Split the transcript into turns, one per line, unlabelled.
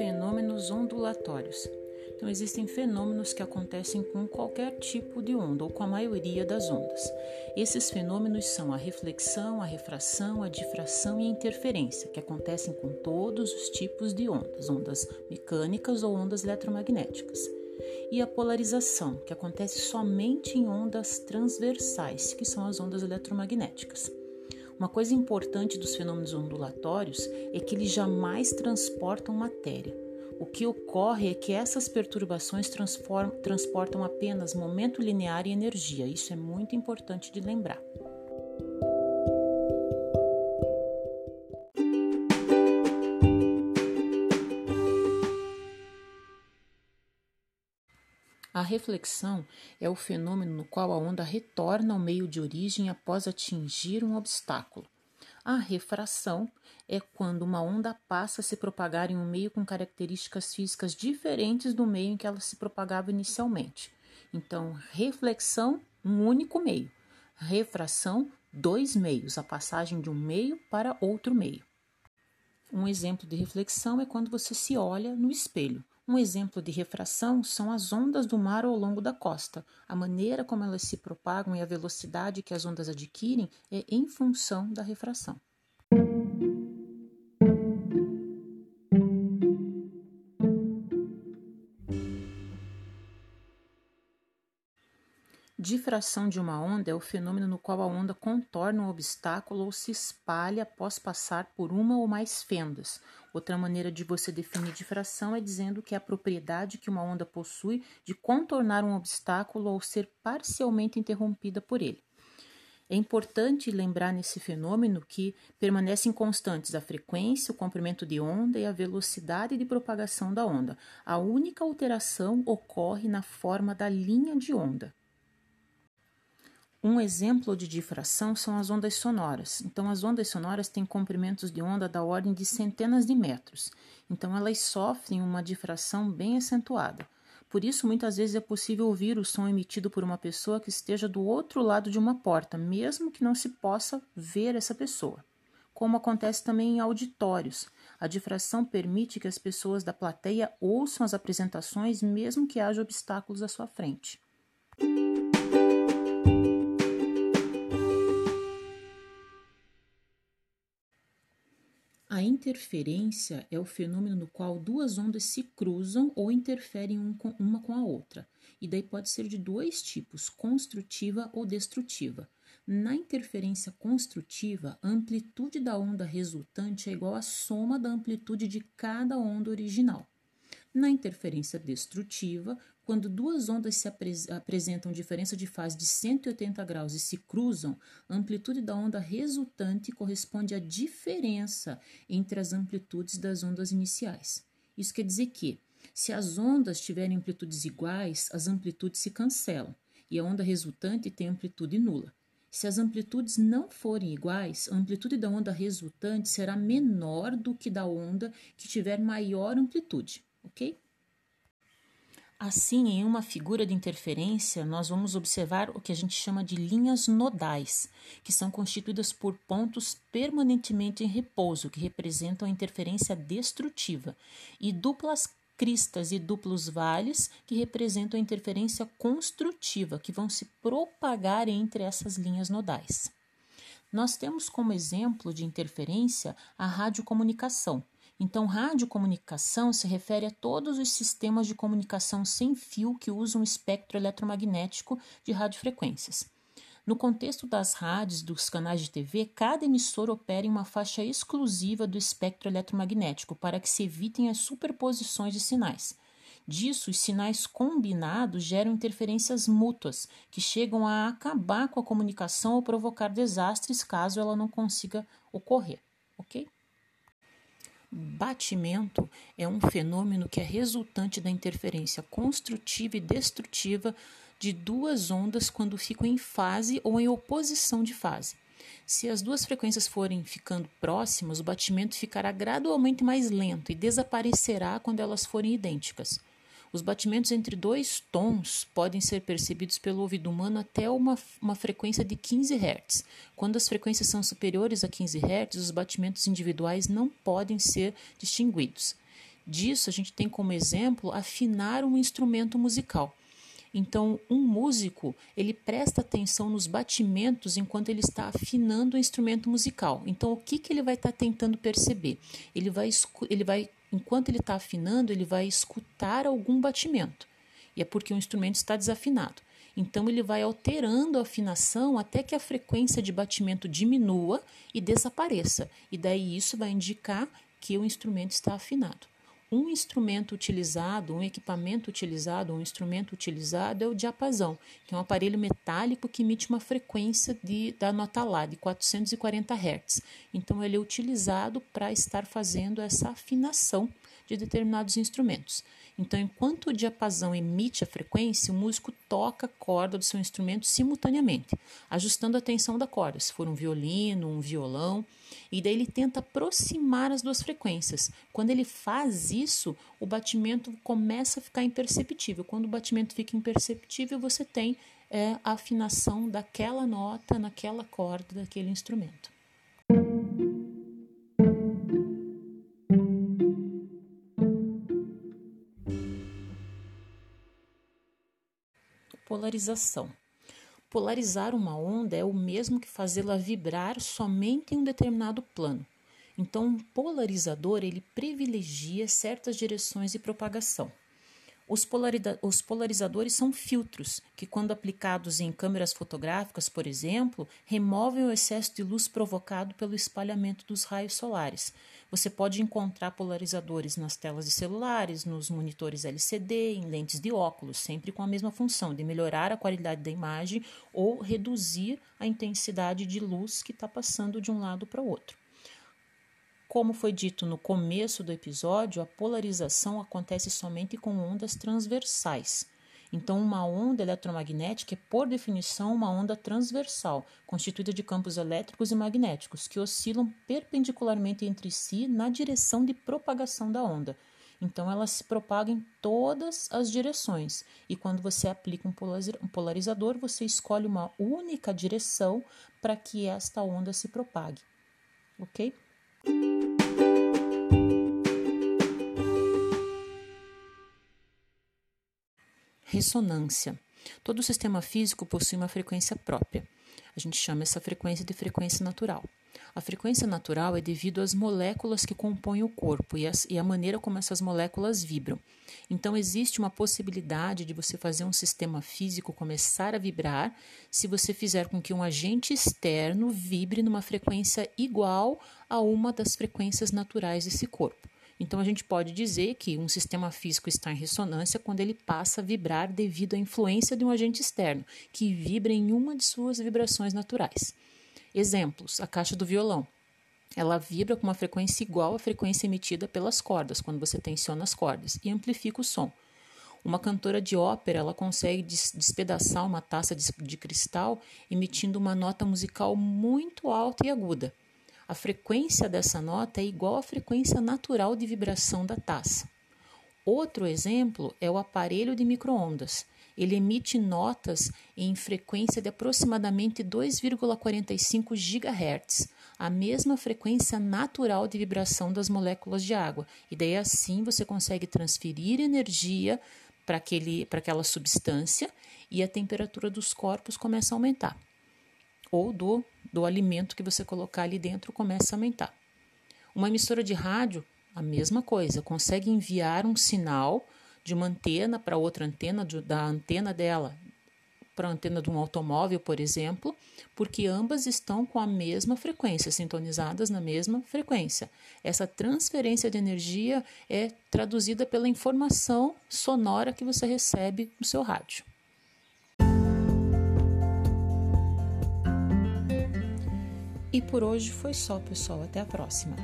Fenômenos ondulatórios. Então, existem fenômenos que acontecem com qualquer tipo de onda, ou com a maioria das ondas. Esses fenômenos são a reflexão, a refração, a difração e a interferência, que acontecem com todos os tipos de ondas, ondas mecânicas ou ondas eletromagnéticas. E a polarização, que acontece somente em ondas transversais, que são as ondas eletromagnéticas. Uma coisa importante dos fenômenos ondulatórios é que eles jamais transportam matéria. O que ocorre é que essas perturbações transportam apenas momento linear e energia. Isso é muito importante de lembrar. Reflexão é o fenômeno no qual a onda retorna ao meio de origem após atingir um obstáculo. A refração é quando uma onda passa a se propagar em um meio com características físicas diferentes do meio em que ela se propagava inicialmente. Então, reflexão, um único meio. Refração, dois meios, a passagem de um meio para outro meio. Um exemplo de reflexão é quando você se olha no espelho. Um exemplo de refração são as ondas do mar ao longo da costa. A maneira como elas se propagam e a velocidade que as ondas adquirem é em função da refração. Difração de uma onda é o fenômeno no qual a onda contorna um obstáculo ou se espalha após passar por uma ou mais fendas. Outra maneira de você definir difração é dizendo que é a propriedade que uma onda possui de contornar um obstáculo ou ser parcialmente interrompida por ele. É importante lembrar nesse fenômeno que permanecem constantes a frequência, o comprimento de onda e a velocidade de propagação da onda. A única alteração ocorre na forma da linha de onda. Um exemplo de difração são as ondas sonoras. Então, as ondas sonoras têm comprimentos de onda da ordem de centenas de metros. Então, elas sofrem uma difração bem acentuada. Por isso, muitas vezes é possível ouvir o som emitido por uma pessoa que esteja do outro lado de uma porta, mesmo que não se possa ver essa pessoa. Como acontece também em auditórios, a difração permite que as pessoas da plateia ouçam as apresentações, mesmo que haja obstáculos à sua frente. A interferência é o fenômeno no qual duas ondas se cruzam ou interferem uma com a outra, e daí pode ser de dois tipos, construtiva ou destrutiva. Na interferência construtiva, a amplitude da onda resultante é igual à soma da amplitude de cada onda original. Na interferência destrutiva, quando duas ondas se apresentam diferença de fase de 180 graus e se cruzam, a amplitude da onda resultante corresponde à diferença entre as amplitudes das ondas iniciais. Isso quer dizer que, se as ondas tiverem amplitudes iguais, as amplitudes se cancelam e a onda resultante tem amplitude nula. Se as amplitudes não forem iguais, a amplitude da onda resultante será menor do que da onda que tiver maior amplitude ok? Assim, em uma figura de interferência, nós vamos observar o que a gente chama de linhas nodais, que são constituídas por pontos permanentemente em repouso, que representam a interferência destrutiva, e duplas cristas e duplos vales, que representam a interferência construtiva, que vão se propagar entre essas linhas nodais. Nós temos como exemplo de interferência a radiocomunicação, então, radiocomunicação se refere a todos os sistemas de comunicação sem fio que usam espectro eletromagnético de radiofrequências. No contexto das rádios dos canais de TV, cada emissor opera em uma faixa exclusiva do espectro eletromagnético para que se evitem as superposições de sinais. Disso, os sinais combinados geram interferências mútuas, que chegam a acabar com a comunicação ou provocar desastres caso ela não consiga ocorrer. Ok? Batimento é um fenômeno que é resultante da interferência construtiva e destrutiva de duas ondas quando ficam em fase ou em oposição de fase. Se as duas frequências forem ficando próximas, o batimento ficará gradualmente mais lento e desaparecerá quando elas forem idênticas. Os batimentos entre dois tons podem ser percebidos pelo ouvido humano até uma, uma frequência de 15 Hz. Quando as frequências são superiores a 15 Hz, os batimentos individuais não podem ser distinguidos. Disso, a gente tem como exemplo afinar um instrumento musical. Então, um músico, ele presta atenção nos batimentos enquanto ele está afinando o instrumento musical. Então, o que, que ele vai estar tá tentando perceber? Ele vai, ele vai, enquanto ele está afinando, ele vai escutar algum batimento. E é porque o instrumento está desafinado. Então, ele vai alterando a afinação até que a frequência de batimento diminua e desapareça. E daí isso vai indicar que o instrumento está afinado. Um instrumento utilizado, um equipamento utilizado, um instrumento utilizado é o diapasão, que é um aparelho metálico que emite uma frequência de, da nota Lá, de 440 Hz. Então, ele é utilizado para estar fazendo essa afinação de determinados instrumentos. Então, enquanto o diapasão emite a frequência, o músico toca a corda do seu instrumento simultaneamente, ajustando a tensão da corda, se for um violino, um violão, e daí ele tenta aproximar as duas frequências. Quando ele faz isso, o batimento começa a ficar imperceptível. Quando o batimento fica imperceptível, você tem é, a afinação daquela nota naquela corda daquele instrumento. Polarização. Polarizar uma onda é o mesmo que fazê-la vibrar somente em um determinado plano. Então, um polarizador ele privilegia certas direções de propagação. Os, os, polarizadores são filtros que, quando aplicados em câmeras fotográficas, por exemplo, removem o excesso de luz provocado pelo espalhamento dos raios solares. Você pode encontrar polarizadores nas telas de celulares, nos monitores LCD, em lentes de óculos, sempre com a mesma função de melhorar a qualidade da imagem ou reduzir a intensidade de luz que está passando de um lado para o outro. Como foi dito no começo do episódio, a polarização acontece somente com ondas transversais. Então, uma onda eletromagnética é, por definição, uma onda transversal, constituída de campos elétricos e magnéticos, que oscilam perpendicularmente entre si na direção de propagação da onda. Então, ela se propaga em todas as direções. E quando você aplica um polarizador, você escolhe uma única direção para que esta onda se propague. Ok? Ressonância. Todo sistema físico possui uma frequência própria. A gente chama essa frequência de frequência natural. A frequência natural é devido às moléculas que compõem o corpo e, as, e, a maneira como essas moléculas vibram. Então, existe uma possibilidade de você fazer um sistema físico começar a vibrar se você fizer com que um agente externo vibre numa frequência igual a uma das frequências naturais desse corpo. Então, a gente pode dizer que um sistema físico está em ressonância quando ele passa a vibrar devido à influência de um agente externo, que vibra em uma de suas vibrações naturais. Exemplos: a caixa do violão. Ela vibra com uma frequência igual à frequência emitida pelas cordas, quando você tensiona as cordas, e amplifica o som. Uma cantora de ópera ela consegue despedaçar uma taça de, de cristal emitindo uma nota musical muito alta e aguda. A frequência dessa nota é igual à frequência natural de vibração da taça. Outro exemplo é o aparelho de microondas. Ele emite notas em frequência de aproximadamente 2,45 GHz, a mesma frequência natural de vibração das moléculas de água. E daí assim você consegue transferir energia para aquela substância e a temperatura dos corpos começa a aumentar ou do, do alimento que você colocar ali dentro começa a aumentar. Uma emissora de rádio, a mesma coisa, consegue enviar um sinal de uma antena para outra antena, de, da antena dela para a antena de um automóvel, por exemplo, porque ambas estão com a mesma frequência, sintonizadas na mesma frequência. Essa transferência de energia é traduzida pela informação sonora que você recebe no seu rádio. E por hoje foi só, pessoal. Até a próxima.